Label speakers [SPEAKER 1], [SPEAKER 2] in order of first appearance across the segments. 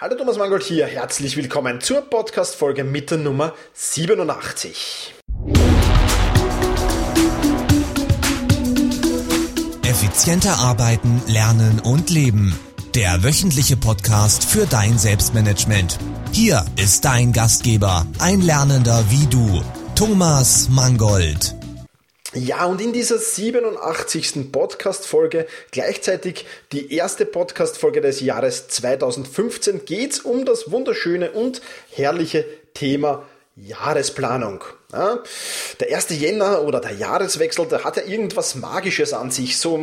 [SPEAKER 1] Hallo Thomas Mangold hier, herzlich willkommen zur Podcast-Folge mit der Nummer 87.
[SPEAKER 2] Effizienter arbeiten, lernen und leben. Der wöchentliche Podcast für dein Selbstmanagement. Hier ist dein Gastgeber, ein Lernender wie du, Thomas Mangold.
[SPEAKER 1] Ja, und in dieser 87. Podcast-Folge, gleichzeitig die erste Podcast-Folge des Jahres 2015, geht's um das wunderschöne und herrliche Thema Jahresplanung. Ja, der 1. Jänner oder der Jahreswechsel, der hat ja irgendwas Magisches an sich. So,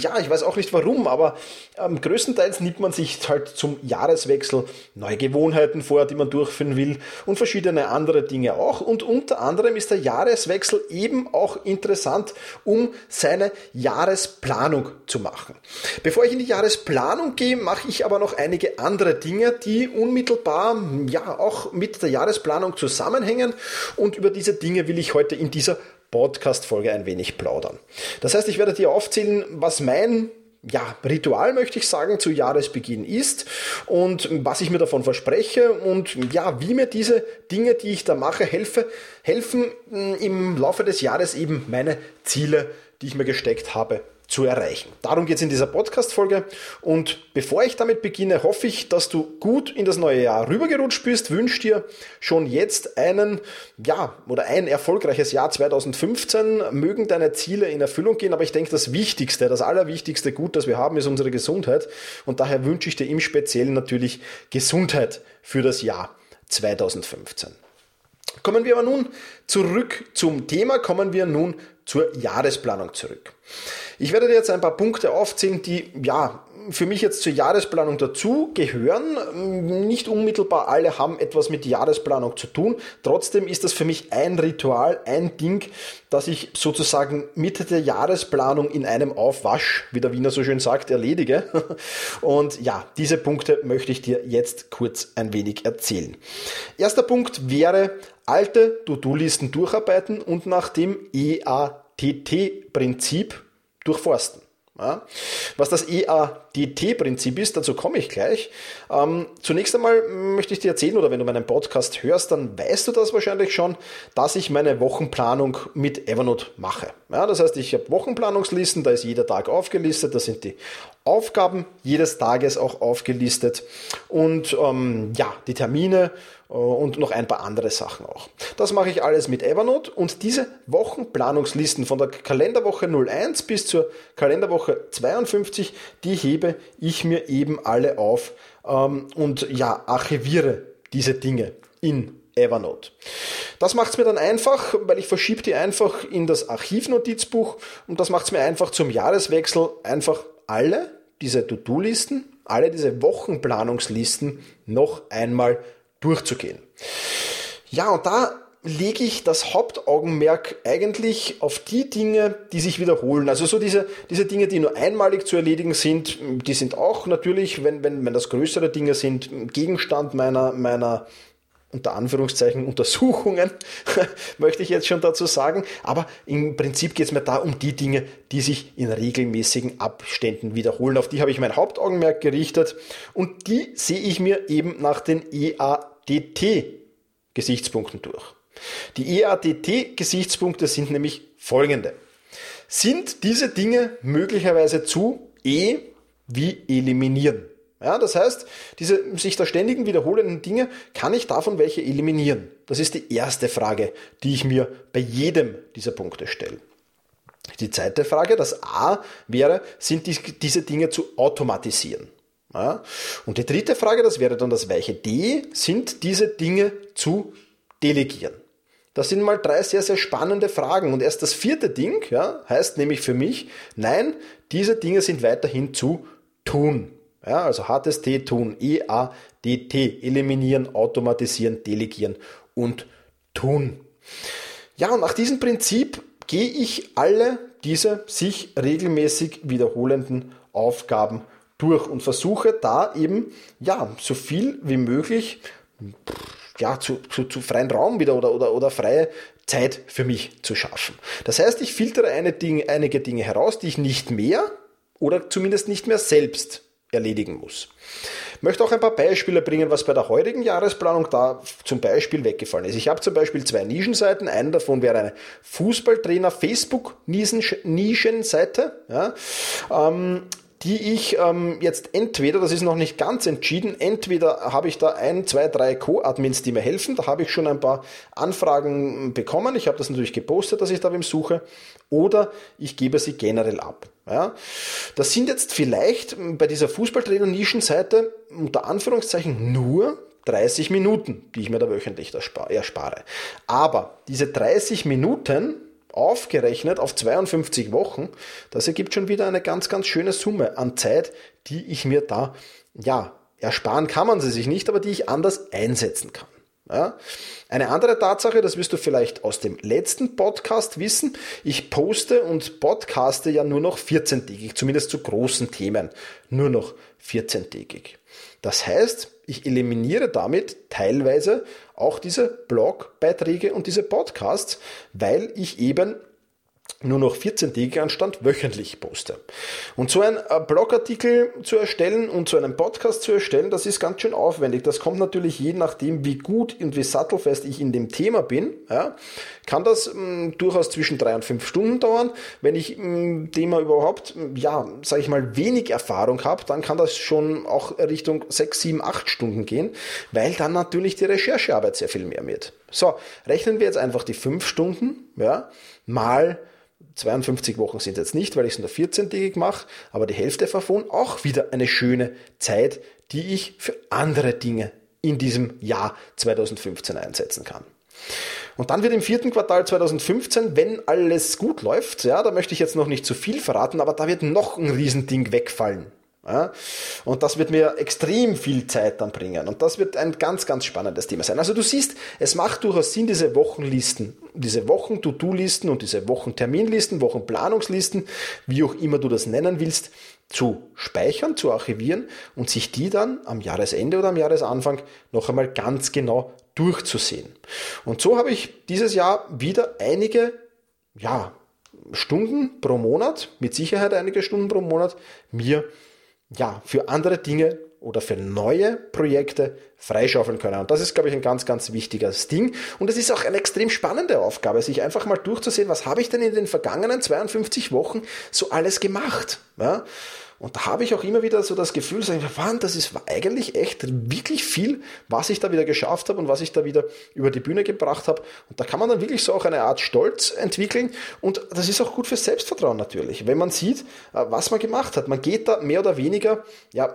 [SPEAKER 1] ja, ich weiß auch nicht warum, aber ähm, größtenteils nimmt man sich halt zum Jahreswechsel neue Gewohnheiten vor, die man durchführen will und verschiedene andere Dinge auch. Und unter anderem ist der Jahreswechsel eben auch interessant, um seine Jahresplanung zu machen. Bevor ich in die Jahresplanung gehe, mache ich aber noch einige andere Dinge, die unmittelbar ja auch mit der Jahresplanung zusammenhängen und über diese Dinge will ich heute in dieser Podcast-Folge ein wenig plaudern. Das heißt, ich werde dir aufzählen, was mein ja, Ritual möchte ich sagen, zu Jahresbeginn ist und was ich mir davon verspreche und ja, wie mir diese Dinge, die ich da mache, helfe, helfen im Laufe des Jahres eben meine Ziele, die ich mir gesteckt habe, zu erreichen. Darum geht es in dieser Podcast-Folge. Und bevor ich damit beginne, hoffe ich, dass du gut in das neue Jahr rübergerutscht bist. Wünsche dir schon jetzt einen, ja, oder ein erfolgreiches Jahr 2015. Mögen deine Ziele in Erfüllung gehen. Aber ich denke, das Wichtigste, das allerwichtigste Gut, das wir haben, ist unsere Gesundheit. Und daher wünsche ich dir im Speziellen natürlich Gesundheit für das Jahr 2015. Kommen wir aber nun zurück zum Thema, kommen wir nun zur Jahresplanung zurück. Ich werde dir jetzt ein paar Punkte aufzählen, die ja für mich jetzt zur Jahresplanung dazu gehören. Nicht unmittelbar alle haben etwas mit Jahresplanung zu tun. Trotzdem ist das für mich ein Ritual, ein Ding, das ich sozusagen mit der Jahresplanung in einem Aufwasch, wie der Wiener so schön sagt, erledige. Und ja, diese Punkte möchte ich dir jetzt kurz ein wenig erzählen. Erster Punkt wäre alte To-Do-Listen durcharbeiten und nach dem EATT-Prinzip durchforsten. Ja. Was das EADT-Prinzip ist, dazu komme ich gleich. Ähm, zunächst einmal möchte ich dir erzählen, oder wenn du meinen Podcast hörst, dann weißt du das wahrscheinlich schon, dass ich meine Wochenplanung mit Evernote mache. Ja, das heißt, ich habe Wochenplanungslisten, da ist jeder Tag aufgelistet, da sind die Aufgaben jedes Tages auch aufgelistet und ähm, ja, die Termine äh, und noch ein paar andere Sachen auch. Das mache ich alles mit Evernote und diese Wochenplanungslisten von der Kalenderwoche 01 bis zur Kalenderwoche 52, die hebe ich mir eben alle auf ähm, und ja, archiviere diese Dinge in Evernote. Das macht es mir dann einfach, weil ich verschiebe die einfach in das Archivnotizbuch und das macht es mir einfach zum Jahreswechsel einfach alle diese To-Do-Listen, alle diese Wochenplanungslisten noch einmal durchzugehen. Ja, und da lege ich das Hauptaugenmerk eigentlich auf die Dinge, die sich wiederholen. Also so diese, diese Dinge, die nur einmalig zu erledigen sind, die sind auch natürlich, wenn, wenn, wenn das größere Dinge sind, Gegenstand meiner, meiner unter Anführungszeichen Untersuchungen, möchte ich jetzt schon dazu sagen. Aber im Prinzip geht es mir da um die Dinge, die sich in regelmäßigen Abständen wiederholen. Auf die habe ich mein Hauptaugenmerk gerichtet und die sehe ich mir eben nach den EADT-Gesichtspunkten durch. Die EADT-Gesichtspunkte sind nämlich folgende. Sind diese Dinge möglicherweise zu E wie eliminieren? Ja, das heißt, diese sich da ständigen wiederholenden Dinge, kann ich davon welche eliminieren? Das ist die erste Frage, die ich mir bei jedem dieser Punkte stelle. Die zweite Frage, das A wäre, sind die, diese Dinge zu automatisieren? Ja? Und die dritte Frage, das wäre dann das weiche D, sind diese Dinge zu delegieren? Das sind mal drei sehr, sehr spannende Fragen. Und erst das vierte Ding ja, heißt nämlich für mich, nein, diese Dinge sind weiterhin zu tun. Ja, also hartes T tun, E-A-D-T, eliminieren, automatisieren, delegieren und tun. Ja, und nach diesem Prinzip gehe ich alle diese sich regelmäßig wiederholenden Aufgaben durch und versuche da eben, ja, so viel wie möglich, ja, zu, zu, zu freien Raum wieder oder, oder, oder freie Zeit für mich zu schaffen. Das heißt, ich filtere eine Ding, einige Dinge heraus, die ich nicht mehr oder zumindest nicht mehr selbst erledigen muss. Möchte auch ein paar Beispiele bringen, was bei der heutigen Jahresplanung da zum Beispiel weggefallen ist. Ich habe zum Beispiel zwei Nischenseiten. Eine davon wäre eine Fußballtrainer Facebook-Nischenseite. Ja. Ähm, die ich ähm, jetzt entweder, das ist noch nicht ganz entschieden, entweder habe ich da ein, zwei, drei Co-Admins, die mir helfen. Da habe ich schon ein paar Anfragen bekommen. Ich habe das natürlich gepostet, dass ich da wem suche. Oder ich gebe sie generell ab. Ja, das sind jetzt vielleicht bei dieser Fußballtrainer-Nischenseite unter Anführungszeichen nur 30 Minuten, die ich mir da wöchentlich erspare. Aber diese 30 Minuten aufgerechnet auf 52 Wochen, das ergibt schon wieder eine ganz, ganz schöne Summe an Zeit, die ich mir da, ja, ersparen kann man sie sich nicht, aber die ich anders einsetzen kann. Ja. Eine andere Tatsache, das wirst du vielleicht aus dem letzten Podcast wissen, ich poste und podcaste ja nur noch 14-tägig, zumindest zu großen Themen, nur noch 14-tägig. Das heißt, ich eliminiere damit teilweise auch diese Blogbeiträge und diese Podcasts, weil ich eben nur noch 14-tägig anstand wöchentlich poste. Und so ein äh, Blogartikel zu erstellen und so einen Podcast zu erstellen, das ist ganz schön aufwendig. Das kommt natürlich je nachdem, wie gut und wie sattelfest ich in dem Thema bin. Ja, kann das mh, mm, durchaus zwischen drei und fünf Stunden dauern. Wenn ich im Thema überhaupt, ja, sage ich mal, wenig Erfahrung habe, dann kann das schon auch Richtung sechs, sieben, acht Stunden gehen, weil dann natürlich die Recherchearbeit sehr viel mehr wird. So, rechnen wir jetzt einfach die fünf Stunden, ja, mal 52 Wochen sind jetzt nicht, weil ich es nur 14-tägig mache, aber die Hälfte davon auch wieder eine schöne Zeit, die ich für andere Dinge in diesem Jahr 2015 einsetzen kann. Und dann wird im vierten Quartal 2015, wenn alles gut läuft, ja, da möchte ich jetzt noch nicht zu viel verraten, aber da wird noch ein Riesending wegfallen. Ja? Und das wird mir extrem viel Zeit dann bringen. Und das wird ein ganz, ganz spannendes Thema sein. Also du siehst, es macht durchaus Sinn, diese Wochenlisten, diese Wochen-To-Do-Listen und diese Wochenterminlisten, Wochenplanungslisten, wie auch immer du das nennen willst, zu speichern, zu archivieren und sich die dann am Jahresende oder am Jahresanfang noch einmal ganz genau durchzusehen. Und so habe ich dieses Jahr wieder einige, ja, Stunden pro Monat, mit Sicherheit einige Stunden pro Monat, mir ja, für andere Dinge oder für neue Projekte freischaufeln können. Und das ist, glaube ich, ein ganz, ganz wichtiges Ding. Und es ist auch eine extrem spannende Aufgabe, sich einfach mal durchzusehen, was habe ich denn in den vergangenen 52 Wochen so alles gemacht. Ja? Und da habe ich auch immer wieder so das Gefühl, das ist eigentlich echt wirklich viel, was ich da wieder geschafft habe und was ich da wieder über die Bühne gebracht habe. Und da kann man dann wirklich so auch eine Art Stolz entwickeln. Und das ist auch gut für Selbstvertrauen natürlich, wenn man sieht, äh, was man gemacht hat. Man geht da mehr oder weniger, ja,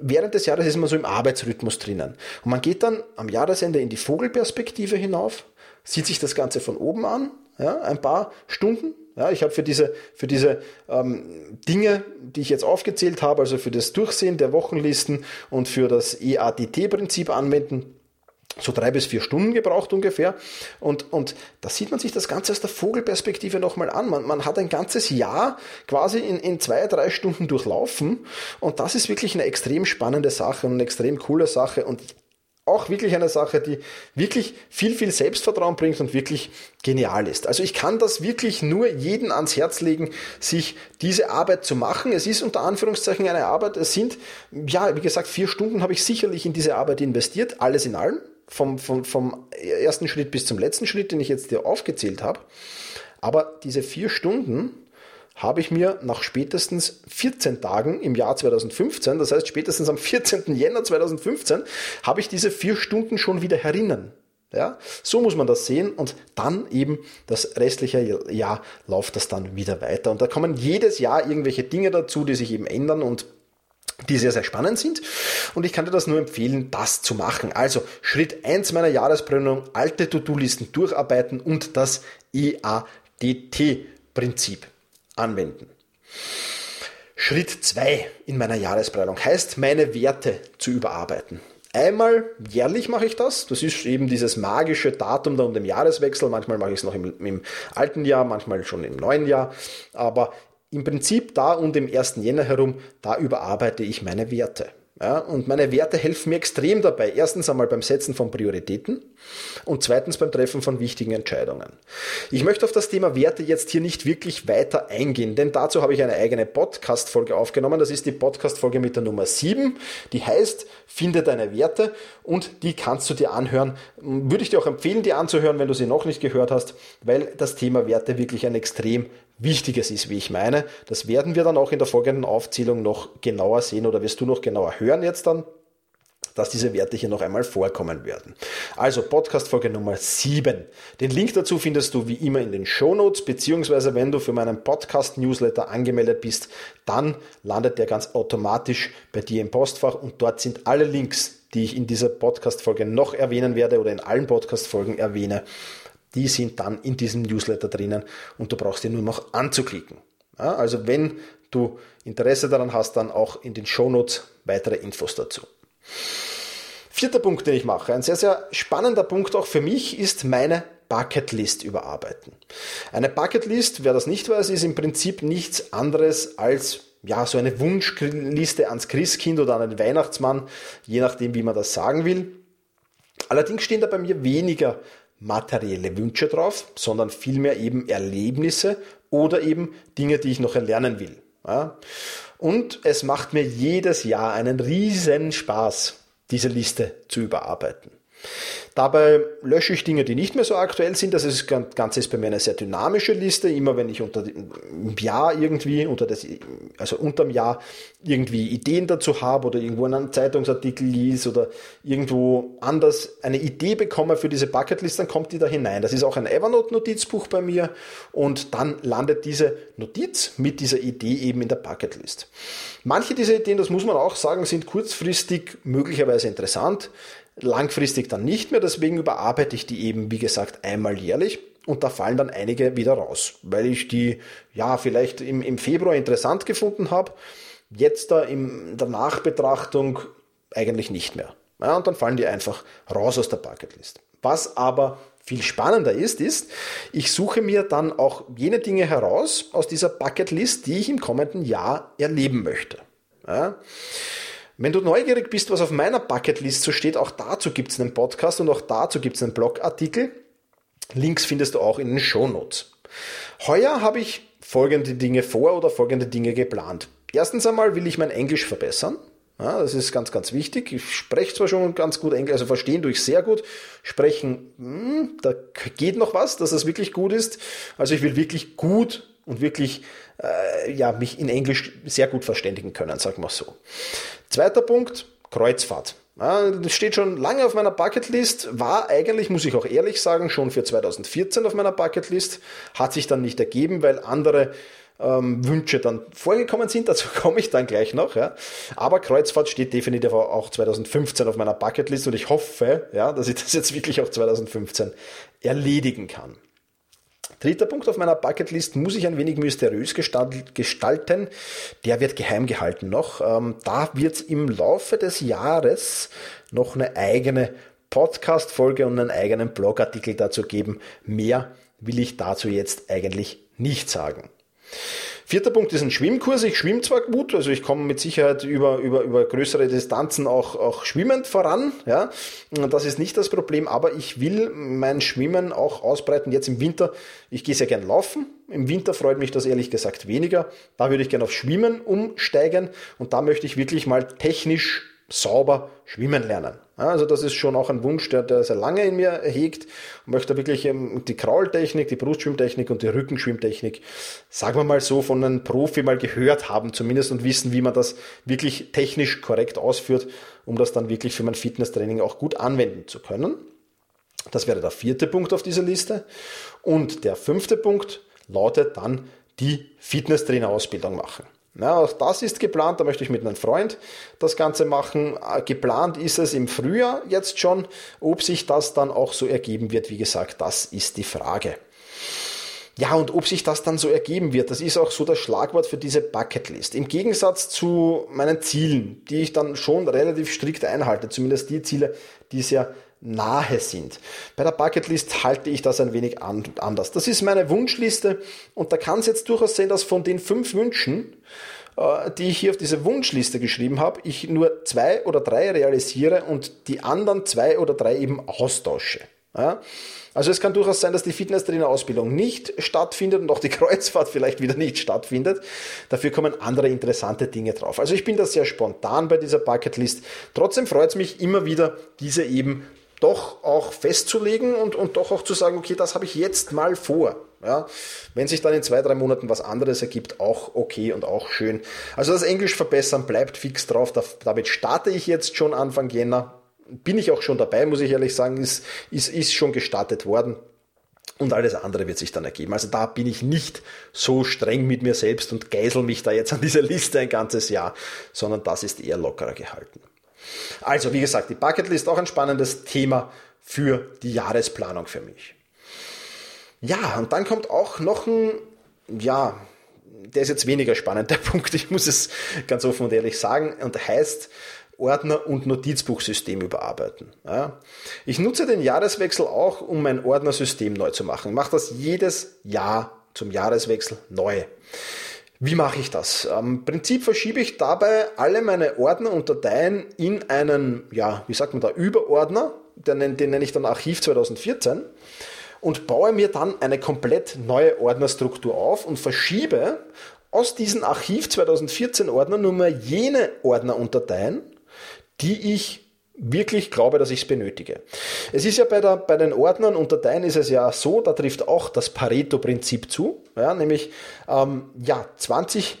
[SPEAKER 1] während des Jahres ist man so im Arbeitsrhythmus drinnen. Und man geht dann am Jahresende in die Vogelperspektive hinauf, sieht sich das Ganze von oben an, ja, ein paar Stunden ja, ich habe für diese, für diese ähm, Dinge, die ich jetzt aufgezählt habe, also für das Durchsehen der Wochenlisten und für das EADT-Prinzip anwenden, so drei bis vier Stunden gebraucht ungefähr. Und, und da sieht man sich das Ganze aus der Vogelperspektive nochmal an. Man, man hat ein ganzes Jahr quasi in, in zwei, drei Stunden durchlaufen. Und das ist wirklich eine extrem spannende Sache und eine extrem coole Sache. Und auch wirklich eine Sache, die wirklich viel, viel Selbstvertrauen bringt und wirklich genial ist. Also ich kann das wirklich nur jeden ans Herz legen, sich diese Arbeit zu machen. Es ist unter Anführungszeichen eine Arbeit. Es sind, ja, wie gesagt, vier Stunden habe ich sicherlich in diese Arbeit investiert, alles in allem. Vom, vom, vom ersten Schritt bis zum letzten Schritt, den ich jetzt dir aufgezählt habe. Aber diese vier Stunden habe ich mir nach spätestens 14 Tagen im Jahr 2015, das heißt spätestens am 14. Jänner 2015, habe ich diese vier Stunden schon wieder herinnen. Ja, so muss man das sehen und dann eben das restliche Jahr läuft das dann wieder weiter. Und da kommen jedes Jahr irgendwelche Dinge dazu, die sich eben ändern und die sehr, sehr spannend sind. Und ich kann dir das nur empfehlen, das zu machen. Also Schritt 1 meiner Jahresplanung, alte To-Do-Listen durcharbeiten und das EADT-Prinzip anwenden. Schritt 2 in meiner Jahresplanung heißt, meine Werte zu überarbeiten. Einmal jährlich mache ich das. Das ist eben dieses magische Datum da um den Jahreswechsel. Manchmal mache ich es noch im, im, alten Jahr, manchmal schon im neuen Jahr. Aber im Prinzip da um den 1. Jänner herum, da überarbeite ich meine Werte. Ja, und meine Werte helfen mir extrem dabei. Erstens einmal beim Setzen von Prioritäten und zweitens beim Treffen von wichtigen Entscheidungen. Ich möchte auf das Thema Werte jetzt hier nicht wirklich weiter eingehen, denn dazu habe ich eine eigene Podcast-Folge aufgenommen. Das ist die Podcast-Folge mit der Nummer 7. Die heißt, finde deine Werte und die kannst du dir anhören. Würde ich dir auch empfehlen, die anzuhören, wenn du sie noch nicht gehört hast, weil das Thema Werte wirklich ein extrem wichtiges ist, wie ich meine. Das werden wir dann auch in der folgenden Aufzählung noch genauer sehen oder wirst du noch genauer hören jetzt dann dass diese Werte hier noch einmal vorkommen werden. Also Podcast Folge Nummer 7. Den Link dazu findest du wie immer in den Show Notes, beziehungsweise wenn du für meinen Podcast Newsletter angemeldet bist, dann landet der ganz automatisch bei dir im Postfach und dort sind alle Links, die ich in dieser Podcast Folge noch erwähnen werde oder in allen Podcast Folgen erwähne, die sind dann in diesem Newsletter drinnen und du brauchst ihn nur noch anzuklicken. Ja, also wenn du Interesse daran hast, dann auch in den Shownotes weitere Infos dazu. Vierter Punkt, den ich mache, ein sehr, sehr spannender Punkt auch für mich, ist meine Bucketlist überarbeiten. Eine Bucketlist, wer das nicht weiß, ist im Prinzip nichts anderes als ja, so eine Wunschliste ans Christkind oder an den Weihnachtsmann, je nachdem, wie man das sagen will. Allerdings stehen da bei mir weniger materielle Wünsche drauf, sondern vielmehr eben Erlebnisse oder eben Dinge, die ich noch erlernen will. Ja? Und es macht mir jedes Jahr einen riesen Spaß, diese Liste zu überarbeiten. Dabei lösche ich Dinge, die nicht mehr so aktuell sind. Das, ist, Ganze ist bei mir eine sehr dynamische Liste. Immer wenn ich unter dem Jahr irgendwie, unter das, also unterm Jahr irgendwie Ideen dazu habe oder irgendwo in einem Zeitungsartikel lies oder irgendwo anders eine Idee bekomme für diese Bucketlist, dann kommt die da hinein. Das ist auch ein Evernote-Notizbuch bei mir und dann landet diese Notiz mit dieser Idee eben in der Bucketlist. Manche dieser Ideen, das muss man auch sagen, sind kurzfristig möglicherweise interessant langfristig dann nicht mehr. Deswegen überarbeite ich die eben, wie gesagt, einmal jährlich. Und da fallen dann einige wieder raus, weil ich die ja vielleicht im, im Februar interessant gefunden habe. Jetzt da in der Nachbetrachtung eigentlich nicht mehr. Ja, und dann fallen die einfach raus aus der Bucketlist. Was aber viel spannender ist, ist, ich suche mir dann auch jene Dinge heraus aus dieser Bucketlist, die ich im kommenden Jahr erleben möchte. Ja. Wenn du neugierig bist, was auf meiner Bucketlist so steht, auch dazu gibt es einen Podcast und auch dazu gibt es einen Blogartikel. Links findest du auch in den Shownotes. Heuer habe ich folgende Dinge vor oder folgende Dinge geplant. Erstens einmal will ich mein Englisch verbessern. Ja, das ist ganz, ganz wichtig. Ich spreche zwar schon ganz gut Englisch, also verstehen tue ich sehr gut. Sprechen, mh, hm, da geht noch was, dass das wirklich gut ist. Also ich will wirklich gut und wirklich äh, ja, mich in Englisch sehr gut verständigen können, sagen wir so. Zweiter Punkt, Kreuzfahrt. Das steht schon lange auf meiner Bucketlist, war eigentlich, muss ich auch ehrlich sagen, schon für 2014 auf meiner Bucketlist, hat sich dann nicht ergeben, weil andere ähm, Wünsche dann vorgekommen sind, dazu komme ich dann gleich noch. Ja. Aber Kreuzfahrt steht definitiv auch 2015 auf meiner Bucketlist und ich hoffe, ja, dass ich das jetzt wirklich auch 2015 erledigen kann. Dritter Punkt auf meiner Bucketlist muss ich ein wenig mysteriös gestalten. Der wird geheim gehalten noch. Ähm, da wird es im Laufe des Jahres noch eine eigene Podcast-Folge und einen eigenen Blogartikel dazu geben. Mehr will ich dazu jetzt eigentlich nicht sagen. Vierter Punkt ist ein Schwimmkurs. Ich schwimme zwar gut, also ich komme mit Sicherheit über, über, über größere Distanzen auch, auch schwimmend voran. Ja, das ist nicht das Problem, aber ich will mein Schwimmen auch ausbreiten. Jetzt im Winter, ich gehe sehr gern laufen. Im Winter freut mich das ehrlich gesagt weniger. Da würde ich gerne auf Schwimmen umsteigen und da möchte ich wirklich mal technisch sauber schwimmen lernen. Also das ist schon auch ein Wunsch, der, der sehr lange in mir hegt und möchte wirklich ähm, die Kraultechnik, die Brustschwimmtechnik und die Rückenschwimmtechnik, sagen wir mal so, von einem Profi mal gehört haben zumindest und wissen, wie man das wirklich technisch korrekt ausführt, um das dann wirklich für mein Fitnesstraining auch gut anwenden zu können. Das wäre der vierte Punkt auf dieser Liste. Und der fünfte Punkt lautet dann die Fitnesstrainer-Ausbildung machen. Ja, auch das ist geplant, da möchte ich mit einem Freund das Ganze machen. Äh, geplant ist es im Frühjahr jetzt schon. Ob sich das dann auch so ergeben wird, wie gesagt, das ist die Frage. Ja, und ob sich das dann so ergeben wird, das ist auch so das Schlagwort für diese Bucketlist. Im Gegensatz zu meinen Zielen, die ich dann schon relativ strikt einhalte, zumindest die Ziele, die sehr nahe sind. Bei der Bucketlist halte ich das ein wenig anders. Das ist meine Wunschliste und da kann es jetzt durchaus sein, dass von den fünf Wünschen äh, die ich hier auf diese Wunschliste geschrieben habe, ich nur zwei oder drei realisiere und die anderen zwei oder drei eben austausche. Ja? Also es kann durchaus sein, dass die Fitnesstrainer-Ausbildung nicht stattfindet und auch die Kreuzfahrt vielleicht wieder nicht stattfindet. Dafür kommen andere interessante Dinge drauf. Also ich bin da sehr spontan bei dieser Bucketlist. Trotzdem freut es mich immer wieder, diese eben doch auch festzulegen und, und doch auch zu sagen, okay, das habe ich jetzt mal vor. Ja, wenn sich dann in zwei, drei Monaten was anderes ergibt, auch okay und auch schön. Also das Englisch verbessern bleibt fix drauf. damit starte ich jetzt schon Anfang Jänner bin ich auch schon dabei, muss ich ehrlich sagen, ist, ist, ist schon gestartet worden. Und alles andere wird sich dann ergeben. Also da bin ich nicht so streng mit mir selbst und geisel mich da jetzt an dieser Liste ein ganzes Jahr, sondern das ist eher lockerer gehalten. Also, wie gesagt, die Bucketlist auch ein spannendes Thema für die Jahresplanung für mich. Ja, und dann kommt auch noch ein, ja, der ist jetzt weniger spannend, der Punkt, ich muss es ganz offen und ehrlich sagen, und heißt Ordner- und Notizbuchsystem überarbeiten. Ja. Ich nutze den Jahreswechsel auch, um mein Ordnersystem neu zu machen. Ich mache das jedes Jahr zum Jahreswechsel neu. Wie mache ich das? Im Prinzip verschiebe ich dabei alle meine Ordner und Dateien in einen, ja, wie sagt man da, Überordner, den, den nenne ich dann Archiv 2014 und baue mir dann eine komplett neue Ordnerstruktur auf und verschiebe aus diesen Archiv 2014 Ordnern nur mehr jene Ordner und Dateien, die ich wirklich glaube, dass ich es benötige. Es ist ja bei, der, bei den Ordnern und Dateien ist es ja so, da trifft auch das Pareto-Prinzip zu, ja, nämlich ähm, ja, 20%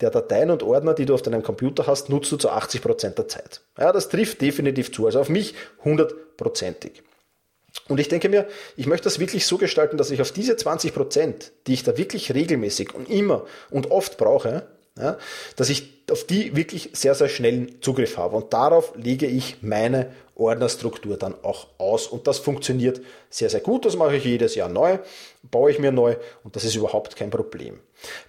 [SPEAKER 1] der Dateien und Ordner, die du auf deinem Computer hast, nutzt du zu 80% der Zeit. Ja, das trifft definitiv zu, also auf mich hundertprozentig. Und ich denke mir, ich möchte das wirklich so gestalten, dass ich auf diese 20% die ich da wirklich regelmäßig und immer und oft brauche, ja, dass ich auf die wirklich sehr, sehr schnellen Zugriff habe. Und darauf lege ich meine Ordnerstruktur dann auch aus. Und das funktioniert sehr, sehr gut. Das mache ich jedes Jahr neu, baue ich mir neu und das ist überhaupt kein Problem.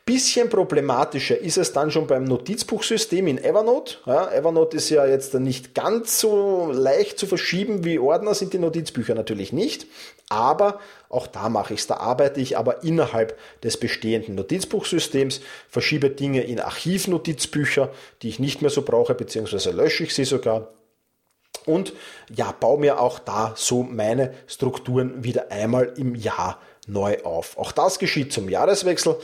[SPEAKER 1] Bisschen problematischer ist es dann schon beim Notizbuchsystem in Evernote. Ja, Evernote ist ja jetzt nicht ganz so leicht zu verschieben wie Ordner sind die Notizbücher natürlich nicht. Aber auch da mache ich es. Da arbeite ich aber innerhalb des bestehenden Notizbuchsystems, verschiebe Dinge in Archivnotizbücher, die ich nicht mehr so brauche, beziehungsweise lösche ich sie sogar und ja, baue mir auch da so meine Strukturen wieder einmal im Jahr neu auf. Auch das geschieht zum Jahreswechsel.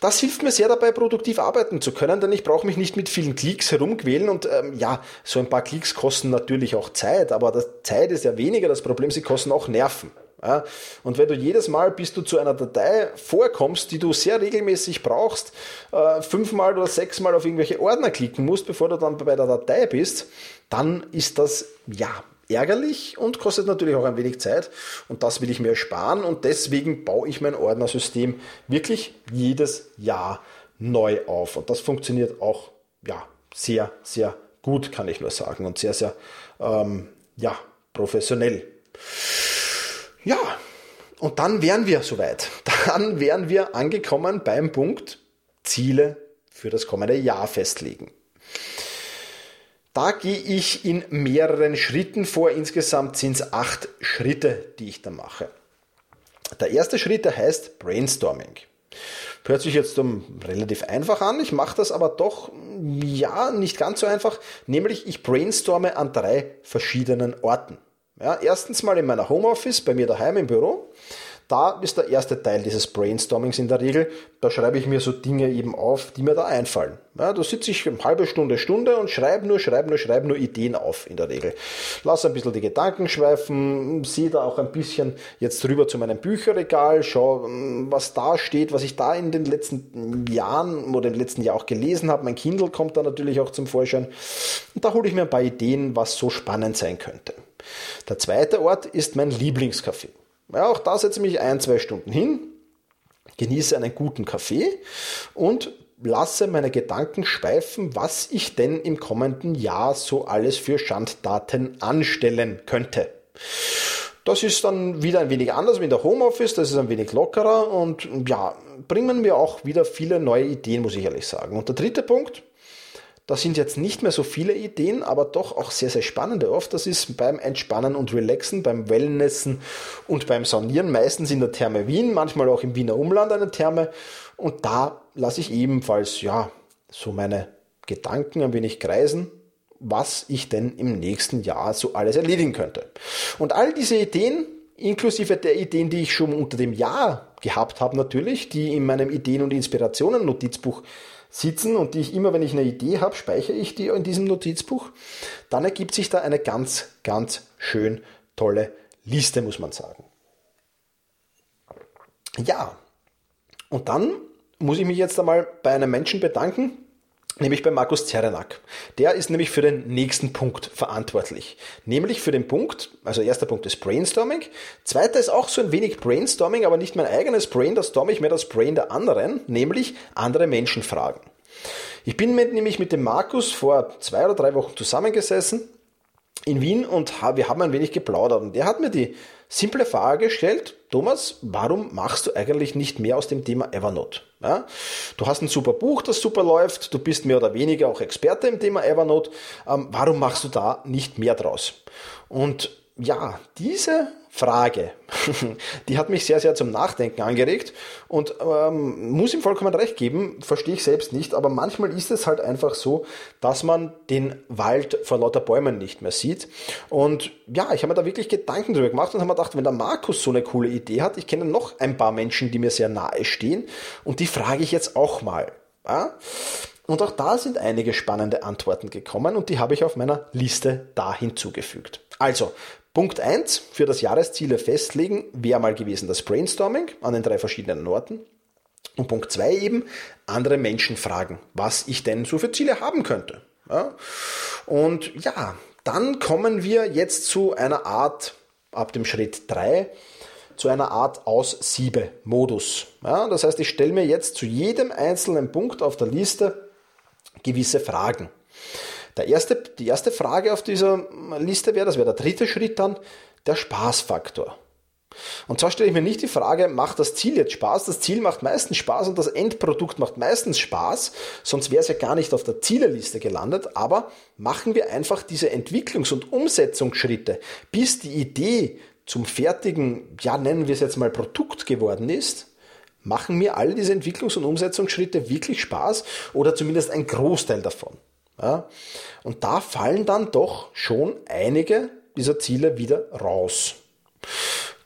[SPEAKER 1] Das hilft mir sehr dabei, produktiv arbeiten zu können, denn ich brauche mich nicht mit vielen Klicks herumquälen und ähm, ja, so ein paar Klicks kosten natürlich auch Zeit, aber das Zeit ist ja weniger das Problem, sie kosten auch Nerven. Ja, und wenn du jedes Mal, bis du zu einer Datei vorkommst, die du sehr regelmäßig brauchst, äh, fünfmal oder sechsmal auf irgendwelche Ordner klicken musst, bevor du dann bei der Datei bist, dann ist das ja ärgerlich und kostet natürlich auch ein wenig Zeit und das will ich mir ersparen und deswegen baue ich mein Ordnersystem wirklich jedes Jahr neu auf und das funktioniert auch ja sehr sehr gut kann ich nur sagen und sehr sehr ähm, ja professionell. Ja, und dann wären wir soweit. Dann wären wir angekommen beim Punkt Ziele für das kommende Jahr festlegen. Da gehe ich in mehreren Schritten vor. Insgesamt sind es acht Schritte, die ich da mache. Der erste Schritt, der heißt Brainstorming. Hört sich jetzt um, relativ einfach an. Ich mache das aber doch, ja, nicht ganz so einfach. Nämlich, ich brainstorme an drei verschiedenen Orten. Ja, erstens mal in meiner Homeoffice, bei mir daheim im Büro. Da ist der erste Teil dieses Brainstormings in der Regel. Da schreibe ich mir so Dinge eben auf, die mir da einfallen. Ja, da sitze ich eine halbe Stunde, Stunde und schreibe nur, schreibe nur, schreibe nur Ideen auf in der Regel. Lass ein bisschen die Gedanken schweifen, sehe da auch ein bisschen jetzt rüber zu meinem Bücherregal, schau, was da steht, was ich da in den letzten Jahren oder im letzten Jahr auch gelesen habe. Mein Kindle kommt da natürlich auch zum Vorschein. Und da hole ich mir ein paar Ideen, was so spannend sein könnte. Der zweite Ort ist mein Lieblingscafé. Ja, auch da setze ich mich ein, zwei Stunden hin, genieße einen guten Kaffee und lasse meine Gedanken schweifen, was ich denn im kommenden Jahr so alles für Schanddaten anstellen könnte. Das ist dann wieder ein wenig anders wie in der Homeoffice, das ist ein wenig lockerer und ja, bringen mir auch wieder viele neue Ideen, muss ich ehrlich sagen. Und der dritte Punkt, das sind jetzt nicht mehr so viele Ideen, aber doch auch sehr, sehr spannende oft. Das ist beim Entspannen und Relaxen, beim Wellnessen und beim Saunieren, meistens in der Therme Wien, manchmal auch im Wiener Umland eine Therme. Und da lasse ich ebenfalls, ja, so meine Gedanken ein wenig kreisen, was ich denn im nächsten Jahr so alles erledigen könnte. Und all diese Ideen, inklusive der Ideen, die ich schon unter dem Jahr gehabt habe natürlich, die in meinem Ideen- und Inspirationen-Notizbuch sitzen und die ich immer, wenn ich eine Idee habe, speichere ich die in diesem Notizbuch, dann ergibt sich da eine ganz, ganz schön tolle Liste, muss man sagen. Ja, und dann muss ich mich jetzt einmal bei einem Menschen bedanken, nämlich bei Markus Zerenak. Der ist nämlich für den nächsten Punkt verantwortlich. Nämlich für den Punkt, also erster Punkt ist Brainstorming. Zweiter ist auch so ein wenig Brainstorming, aber nicht mein eigenes Brain, da storme ich mehr das Brain der anderen, nämlich andere Menschen fragen. Ich bin mit, nämlich mit dem Markus vor zwei oder drei Wochen zusammengesessen in Wien und wir haben ein wenig geplaudert und der hat mir die simple Frage gestellt, Thomas, warum machst du eigentlich nicht mehr aus dem Thema Evernote? Ja? Du hast ein super Buch, das super läuft, du bist mehr oder weniger auch Experte im Thema Evernote, ähm, warum machst du da nicht mehr draus? Und ja, diese Frage, die hat mich sehr, sehr zum Nachdenken angeregt und ähm, muss ihm vollkommen recht geben, verstehe ich selbst nicht, aber manchmal ist es halt einfach so, dass man den Wald vor lauter Bäumen nicht mehr sieht. Und ja, ich habe mir da wirklich Gedanken drüber gemacht und habe mir gedacht, wenn der Markus so eine coole Idee hat, ich kenne noch ein paar Menschen, die mir sehr nahe stehen und die frage ich jetzt auch mal. Ja? Und auch da sind einige spannende Antworten gekommen und die habe ich auf meiner Liste da hinzugefügt. Also, Punkt 1 für das Jahresziele festlegen wäre mal gewesen das Brainstorming an den drei verschiedenen Orten. Und Punkt 2 eben andere Menschen fragen, was ich denn so für Ziele haben könnte. Ja? Und ja, dann kommen wir jetzt zu einer Art, ab dem Schritt 3, zu einer Art Aus-Siebe-Modus. Ja, das heißt, ich stelle mir jetzt zu jedem einzelnen Punkt auf der Liste gewisse Fragen. Der erste, die erste Frage auf dieser Liste wäre, das wäre der dritte Schritt dann, der Spaßfaktor. Und zwar stelle ich mir nicht die Frage, macht das Ziel jetzt Spaß? Das Ziel macht meistens Spaß und das Endprodukt macht meistens Spaß, sonst wäre es ja gar nicht auf der Zieleliste gelandet. Aber machen wir einfach diese Entwicklungs- und Umsetzungsschritte, bis die Idee zum fertigen, ja nennen wir es jetzt mal Produkt geworden ist, machen mir all diese Entwicklungs- und Umsetzungsschritte wirklich Spaß oder zumindest ein Großteil davon. Ja? Und da fallen dann doch schon einige dieser Ziele wieder raus.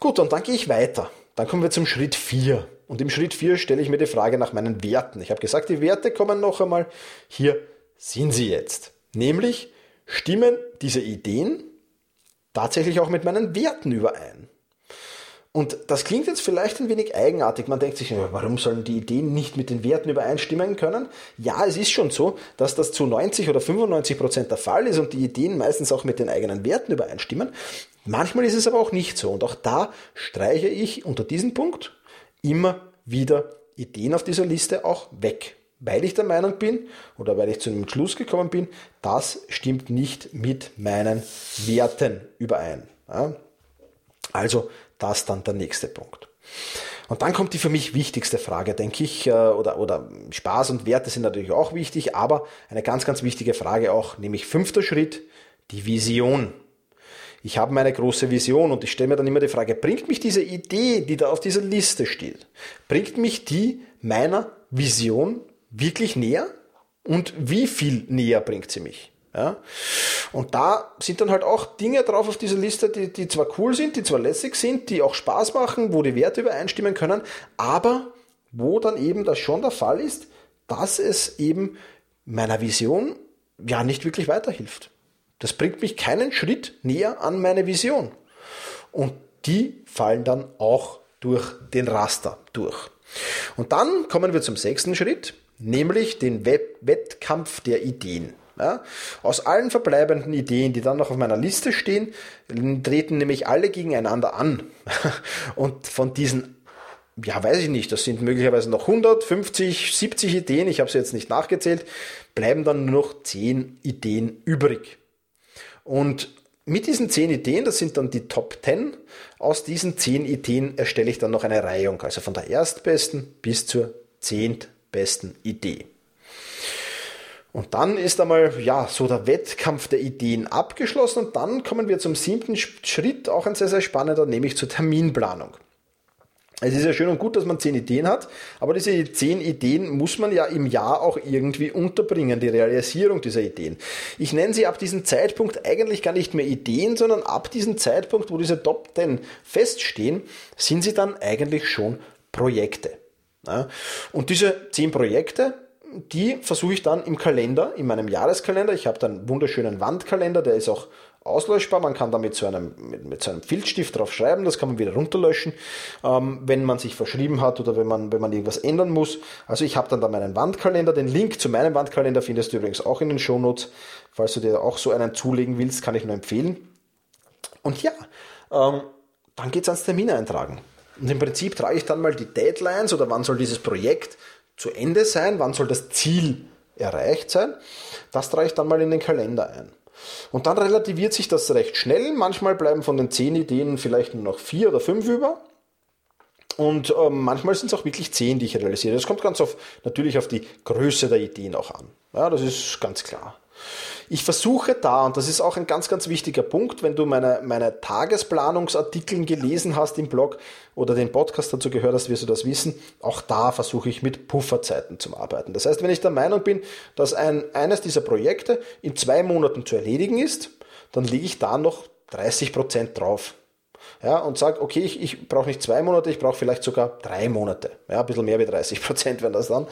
[SPEAKER 1] Gut, und dann gehe ich weiter. Dann kommen wir zum Schritt 4. Und im Schritt 4 stelle ich mir die Frage nach meinen Werten. Ich habe gesagt, die Werte kommen noch einmal. Hier sind sie jetzt. Nämlich stimmen diese Ideen tatsächlich auch mit meinen Werten überein. Und das klingt jetzt vielleicht ein wenig eigenartig. Man denkt sich, warum sollen die Ideen nicht mit den Werten übereinstimmen können? Ja, es ist schon so, dass das zu 90 oder 95 Prozent der Fall ist und die Ideen meistens auch mit den eigenen Werten übereinstimmen. Manchmal ist es aber auch nicht so. Und auch da streiche ich unter diesem Punkt immer wieder Ideen auf dieser Liste auch weg. Weil ich der Meinung bin oder weil ich zu einem Schluss gekommen bin, das stimmt nicht mit meinen Werten überein. Also das dann der nächste Punkt. Und dann kommt die für mich wichtigste Frage, denke ich, äh, oder, oder Spaß und Werte sind natürlich auch wichtig, aber eine ganz, ganz wichtige Frage auch, nämlich fünfter Schritt, die Vision. Ich habe meine große Vision und ich stelle mir dann immer die Frage, bringt mich diese Idee, die da auf dieser Liste steht, bringt mich die meiner Vision wirklich näher? Und wie viel näher bringt sie mich? Ja? Und da sind dann halt auch Dinge drauf auf dieser Liste, die, die zwar cool sind, die zwar lässig sind, die auch Spaß machen, wo die Werte übereinstimmen können, aber wo dann eben das schon der Fall ist, dass es eben meiner Vision ja nicht wirklich weiterhilft. Das bringt mich keinen Schritt näher an meine Vision. Und die fallen dann auch durch den Raster durch. Und dann kommen wir zum sechsten Schritt, nämlich den Wettkampf der Ideen. Ja? Aus allen verbleibenden Ideen, die dann noch auf meiner Liste stehen, treten nämlich alle gegeneinander an. Und von diesen, ja, weiß ich nicht, das sind möglicherweise noch 100, 50, 70 Ideen, ich habe sie jetzt nicht nachgezählt, bleiben dann nur noch 10 Ideen übrig. Und mit diesen 10 Ideen, das sind dann die Top 10, aus diesen 10 Ideen erstelle ich dann noch eine Reihung, also von der erstbesten bis zur zehntbesten Idee. Und dann ist einmal, ja, so der Wettkampf der Ideen abgeschlossen und dann kommen wir zum siebten Schritt, auch ein sehr, sehr spannender, nämlich zur Terminplanung. Es ist ja schön und gut, dass man zehn Ideen hat, aber diese zehn Ideen muss man ja im Jahr auch irgendwie unterbringen, die Realisierung dieser Ideen. Ich nenne sie ab diesem Zeitpunkt eigentlich gar nicht mehr Ideen, sondern ab diesem Zeitpunkt, wo diese Top 10 feststehen, sind sie dann eigentlich schon Projekte. Und diese zehn Projekte, die versuche ich dann im Kalender, in meinem Jahreskalender. Ich habe dann einen wunderschönen Wandkalender, der ist auch auslöschbar. Man kann da mit so einem, mit, mit so einem Filzstift drauf schreiben, das kann man wieder runterlöschen, ähm, wenn man sich verschrieben hat oder wenn man, wenn man irgendwas ändern muss. Also ich habe dann da meinen Wandkalender. Den Link zu meinem Wandkalender findest du übrigens auch in den Shownotes. Falls du dir auch so einen zulegen willst, kann ich nur empfehlen. Und ja, ähm, dann geht's ans Termine eintragen. Und im Prinzip trage ich dann mal die Deadlines oder wann soll dieses Projekt zu Ende sein, wann soll das Ziel erreicht sein. Das trage ich dann mal in den Kalender ein. Und dann relativiert sich das recht schnell. Manchmal bleiben von den zehn Ideen vielleicht nur noch vier oder fünf über. Und äh, manchmal sind es auch wirklich zehn, die ich realisiere. Das kommt ganz auf, natürlich auf die Größe der Ideen auch an. Ja, das ist ganz klar. Ich versuche da, und das ist auch ein ganz, ganz wichtiger Punkt, wenn du meine, meine Tagesplanungsartikel gelesen hast im Blog oder den Podcast dazu gehört hast, wirst du das wissen, auch da versuche ich mit Pufferzeiten zu arbeiten. Das heißt, wenn ich der Meinung bin, dass ein, eines dieser Projekte in zwei Monaten zu erledigen ist, dann lege ich da noch 30 Prozent drauf. Ja, und sage, okay, ich, ich brauche nicht zwei Monate, ich brauche vielleicht sogar drei Monate. Ja, ein bisschen mehr wie 30 Prozent wären das dann.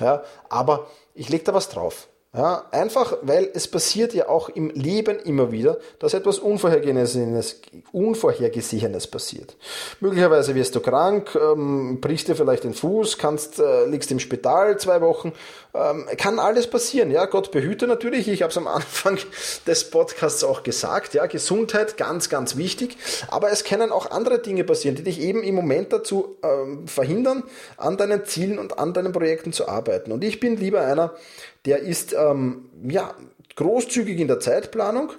[SPEAKER 1] Ja, aber ich lege da was drauf. Ja, einfach, weil es passiert ja auch im Leben immer wieder, dass etwas Unvorhergesehenes, Unvorhergesehenes passiert. Möglicherweise wirst du krank, ähm, brichst dir vielleicht den Fuß, kannst, äh, liegst im Spital zwei Wochen. Ähm, kann alles passieren. Ja, Gott behüte natürlich. Ich habe es am Anfang des Podcasts auch gesagt. Ja, Gesundheit ganz, ganz wichtig. Aber es können auch andere Dinge passieren, die dich eben im Moment dazu ähm, verhindern, an deinen Zielen und an deinen Projekten zu arbeiten. Und ich bin lieber einer, der ist ähm, ja, großzügig in der Zeitplanung.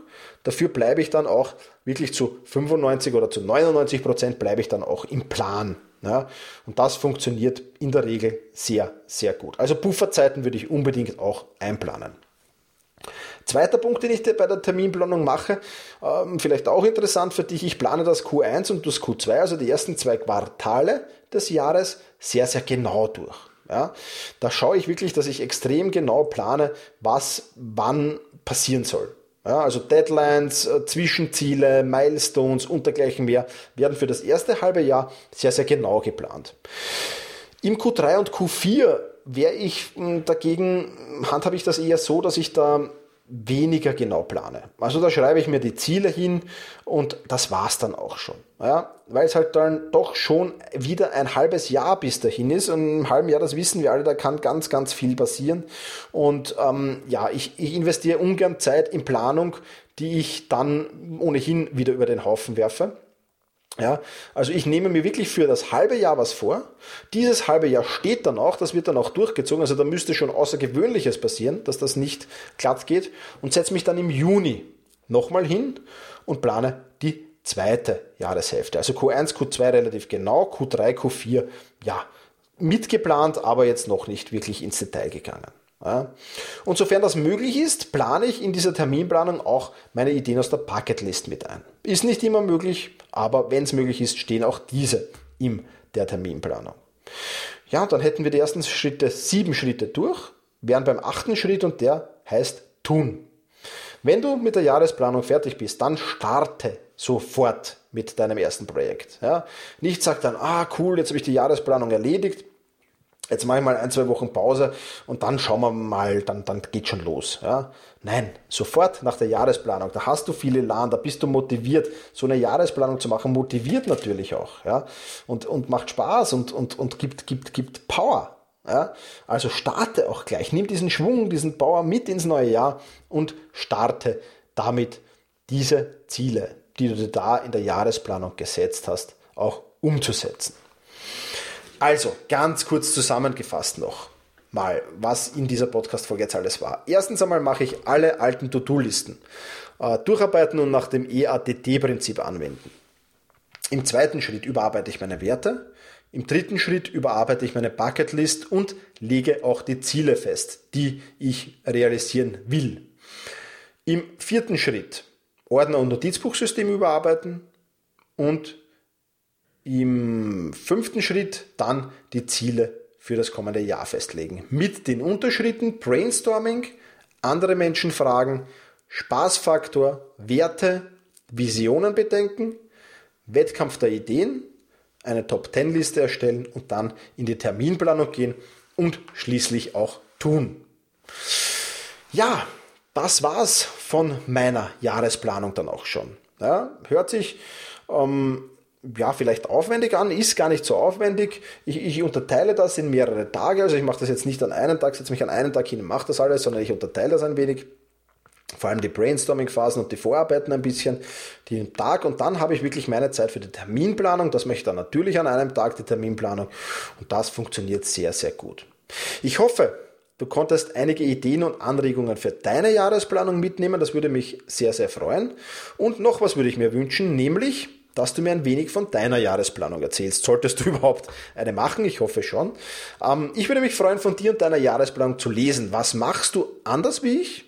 [SPEAKER 1] Dafür bleibe ich dann auch wirklich zu 95 oder zu 99 Prozent bleibe ich dann auch im Plan. Ja, und das funktioniert in der Regel sehr, sehr gut. Also Pufferzeiten würde ich unbedingt auch einplanen. Zweiter Punkt, den ich bei der Terminplanung mache, ähm, vielleicht auch interessant für dich, ich plane das Q1 und das Q2, also die ersten zwei Quartale des Jahres, sehr, sehr genau durch. Ja, da schaue ich wirklich, dass ich extrem genau plane, was wann passieren soll. Ja, also Deadlines, äh, Zwischenziele, Milestones und dergleichen mehr werden für das erste halbe Jahr sehr, sehr genau geplant. Im Q3 und Q4 wäre ich hm, dagegen, handhabe ich das eher so, dass ich da weniger genau plane. Also da schreibe ich mir die Ziele hin und das war's dann auch schon. Ja, weil es halt dann doch schon wieder ein halbes Jahr bis dahin ist. Und im halben Jahr, das wissen wir alle, da kann ganz, ganz viel passieren. Und ähm, ja, ich, ich investiere ungern Zeit in Planung, die ich dann ohnehin wieder über den Haufen werfe. Ja, also ich nehme mir wirklich für das halbe Jahr was vor. Dieses halbe Jahr steht dann auch, das wird dann auch durchgezogen. Also da müsste schon Außergewöhnliches passieren, dass das nicht glatt geht und setze mich dann im Juni nochmal hin und plane die zweite Jahreshälfte. Also Q1, Q2 relativ genau, Q3, Q4 ja mitgeplant, aber jetzt noch nicht wirklich ins Detail gegangen. Und sofern das möglich ist, plane ich in dieser Terminplanung auch meine Ideen aus der Bucketlist mit ein. Ist nicht immer möglich, aber wenn es möglich ist, stehen auch diese in der Terminplanung. Ja, dann hätten wir die ersten Schritte, sieben Schritte durch, wären beim achten Schritt und der heißt tun. Wenn du mit der Jahresplanung fertig bist, dann starte sofort mit deinem ersten Projekt. Ja. Nicht sag dann, ah cool, jetzt habe ich die Jahresplanung erledigt, jetzt mache ich mal ein, zwei Wochen Pause und dann schauen wir mal, dann, dann geht schon los. Ja? Nein, sofort nach der Jahresplanung, da hast du viele Elan, da bist du motiviert. So eine Jahresplanung zu machen, motiviert natürlich auch. Ja? Und, und macht Spaß und, und, und gibt, gibt, gibt Power. Ja? Also starte auch gleich, nimm diesen Schwung, diesen Power mit ins neue Jahr und starte damit diese Ziele, die du dir da in der Jahresplanung gesetzt hast, auch umzusetzen. Also, ganz kurz zusammengefasst noch mal, was in dieser Podcast-Folge jetzt alles war. Erstens einmal mache ich alle alten To-Do-Listen äh, durcharbeiten und nach dem EATT-Prinzip anwenden. Im zweiten Schritt überarbeite ich meine Werte. Im dritten Schritt überarbeite ich meine Bucketlist und lege auch die Ziele fest, die ich realisieren will. Im vierten Schritt Ordner- und Notizbuchsystem überarbeiten und im fünften Schritt dann die Ziele für das kommende Jahr festlegen. Mit den Unterschritten Brainstorming, andere Menschen fragen, Spaßfaktor, Werte, Visionen bedenken, Wettkampf der Ideen, eine Top-10-Liste erstellen und dann in die Terminplanung gehen und schließlich auch tun. Ja, das war's von meiner Jahresplanung dann auch schon. Ja, hört sich ähm, ja, vielleicht aufwendig an, ist gar nicht so aufwendig. Ich, ich unterteile das in mehrere Tage, also ich mache das jetzt nicht an einem Tag, setze mich an einen Tag hin und mache das alles, sondern ich unterteile das ein wenig. Vor allem die Brainstorming-Phasen und die Vorarbeiten ein bisschen, den Tag und dann habe ich wirklich meine Zeit für die Terminplanung. Das möchte ich dann natürlich an einem Tag, die Terminplanung. Und das funktioniert sehr, sehr gut. Ich hoffe, Du konntest einige Ideen und Anregungen für deine Jahresplanung mitnehmen. Das würde mich sehr, sehr freuen. Und noch was würde ich mir wünschen, nämlich, dass du mir ein wenig von deiner Jahresplanung erzählst. Solltest du überhaupt eine machen? Ich hoffe schon. Ähm, ich würde mich freuen, von dir und deiner Jahresplanung zu lesen. Was machst du anders wie ich?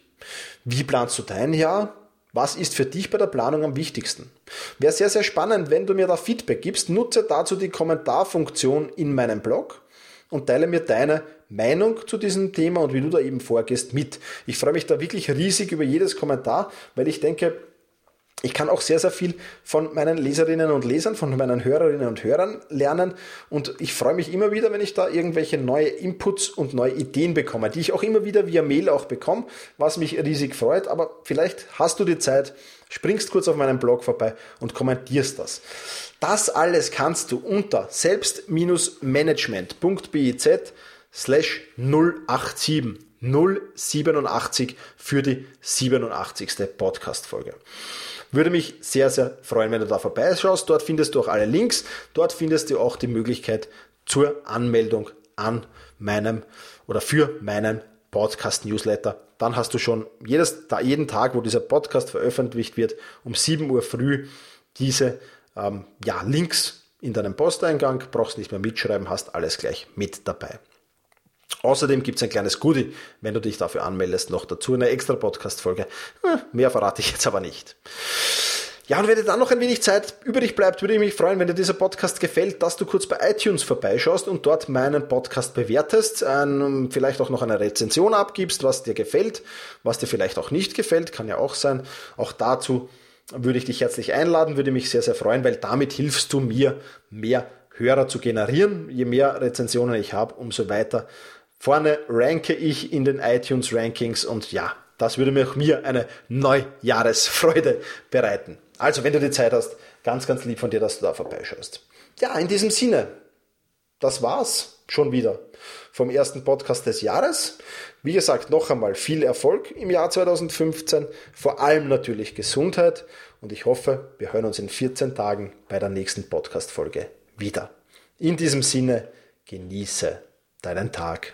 [SPEAKER 1] Wie planst du dein Jahr? Was ist für dich bei der Planung am wichtigsten? Wäre sehr, sehr spannend, wenn du mir da Feedback gibst. Nutze dazu die Kommentarfunktion in meinem Blog und teile mir deine Meinung zu diesem Thema und wie du da eben vorgehst mit. Ich freue mich da wirklich riesig über jedes Kommentar, weil ich denke, ich kann auch sehr, sehr viel von meinen Leserinnen und Lesern, von meinen Hörerinnen und Hörern lernen und ich freue mich immer wieder, wenn ich da irgendwelche neue Inputs und neue Ideen bekomme, die ich auch immer wieder via Mail auch bekomme, was mich riesig freut, aber vielleicht hast du die Zeit, springst kurz auf meinen Blog vorbei und kommentierst das. Das alles kannst du unter selbst-management.biz slash 087 087 für die 87. Podcast-Folge. Würde mich sehr, sehr freuen, wenn du da vorbeischaust. Dort findest du auch alle Links. Dort findest du auch die Möglichkeit zur Anmeldung an meinem oder für meinen Podcast-Newsletter. Dann hast du schon jedes, jeden Tag, wo dieser Podcast veröffentlicht wird, um 7 Uhr früh diese ähm, ja, Links in deinem Posteingang. Brauchst nicht mehr mitschreiben, hast alles gleich mit dabei. Außerdem gibt es ein kleines Goodie, wenn du dich dafür anmeldest, noch dazu eine extra Podcast-Folge. Hm, mehr verrate ich jetzt aber nicht. Ja, und wenn dir dann noch ein wenig Zeit übrig bleibt, würde ich mich freuen, wenn dir dieser Podcast gefällt, dass du kurz bei iTunes vorbeischaust und dort meinen Podcast bewertest, ein, vielleicht auch noch eine Rezension abgibst, was dir gefällt, was dir vielleicht auch nicht gefällt, kann ja auch sein. Auch dazu würde ich dich herzlich einladen, würde mich sehr, sehr freuen, weil damit hilfst du mir, mehr Hörer zu generieren. Je mehr Rezensionen ich habe, umso weiter Vorne ranke ich in den iTunes Rankings und ja, das würde mir auch mir eine Neujahresfreude bereiten. Also, wenn du die Zeit hast, ganz, ganz lieb von dir, dass du da vorbeischaust. Ja, in diesem Sinne, das war's schon wieder vom ersten Podcast des Jahres. Wie gesagt, noch einmal viel Erfolg im Jahr 2015, vor allem natürlich Gesundheit und ich hoffe, wir hören uns in 14 Tagen bei der nächsten Podcast-Folge wieder. In diesem Sinne, genieße deinen Tag.